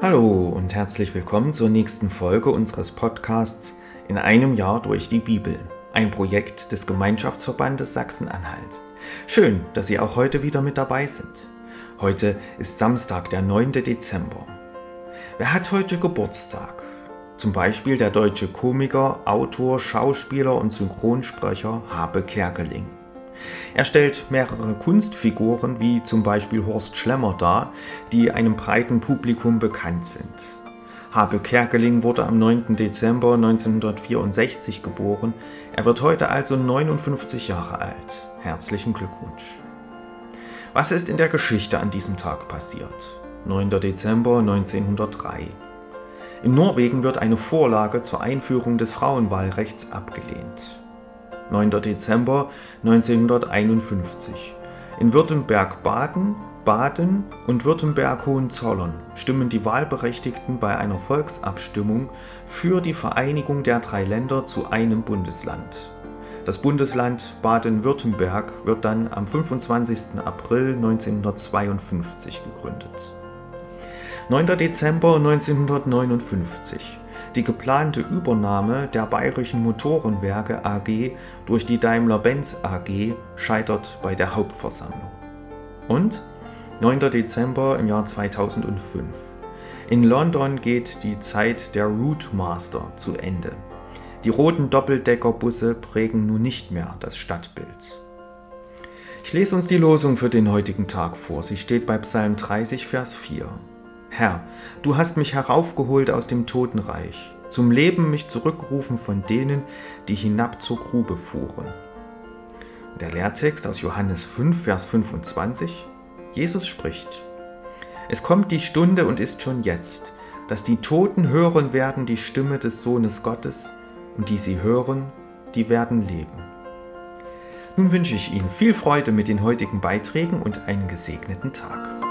Hallo und herzlich willkommen zur nächsten Folge unseres Podcasts In einem Jahr durch die Bibel, ein Projekt des Gemeinschaftsverbandes Sachsen-Anhalt. Schön, dass Sie auch heute wieder mit dabei sind. Heute ist Samstag, der 9. Dezember. Wer hat heute Geburtstag? Zum Beispiel der deutsche Komiker, Autor, Schauspieler und Synchronsprecher Habe Kerkeling. Er stellt mehrere Kunstfiguren wie zum Beispiel Horst Schlemmer dar, die einem breiten Publikum bekannt sind. Habe Kerkeling wurde am 9. Dezember 1964 geboren. Er wird heute also 59 Jahre alt. Herzlichen Glückwunsch. Was ist in der Geschichte an diesem Tag passiert? 9. Dezember 1903. In Norwegen wird eine Vorlage zur Einführung des Frauenwahlrechts abgelehnt. 9. Dezember 1951. In Württemberg-Baden, Baden und Württemberg-Hohenzollern stimmen die Wahlberechtigten bei einer Volksabstimmung für die Vereinigung der drei Länder zu einem Bundesland. Das Bundesland Baden-Württemberg wird dann am 25. April 1952 gegründet. 9. Dezember 1959 die geplante Übernahme der Bayerischen Motorenwerke AG durch die Daimler-Benz AG scheitert bei der Hauptversammlung. Und 9. Dezember im Jahr 2005. In London geht die Zeit der Routemaster zu Ende. Die roten Doppeldeckerbusse prägen nun nicht mehr das Stadtbild. Ich lese uns die Losung für den heutigen Tag vor. Sie steht bei Psalm 30, Vers 4. Herr, du hast mich heraufgeholt aus dem Totenreich, zum Leben mich zurückgerufen von denen, die hinab zur Grube fuhren. Der Lehrtext aus Johannes 5, Vers 25. Jesus spricht, Es kommt die Stunde und ist schon jetzt, dass die Toten hören werden die Stimme des Sohnes Gottes, und die sie hören, die werden leben. Nun wünsche ich Ihnen viel Freude mit den heutigen Beiträgen und einen gesegneten Tag.